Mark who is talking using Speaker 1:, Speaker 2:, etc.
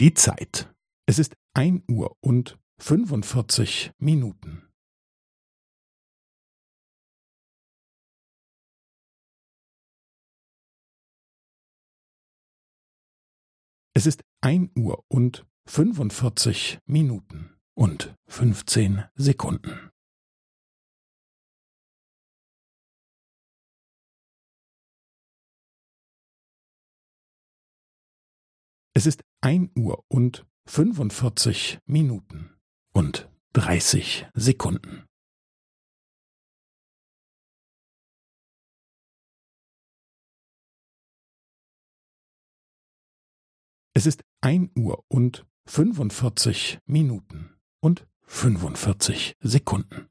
Speaker 1: Die Zeit. Es ist ein Uhr und fünfundvierzig Minuten. Es ist ein Uhr und fünfundvierzig Minuten und fünfzehn Sekunden. Es ist ein Uhr und fünfundvierzig Minuten und dreißig Sekunden. Es ist ein Uhr und fünfundvierzig Minuten und fünfundvierzig Sekunden.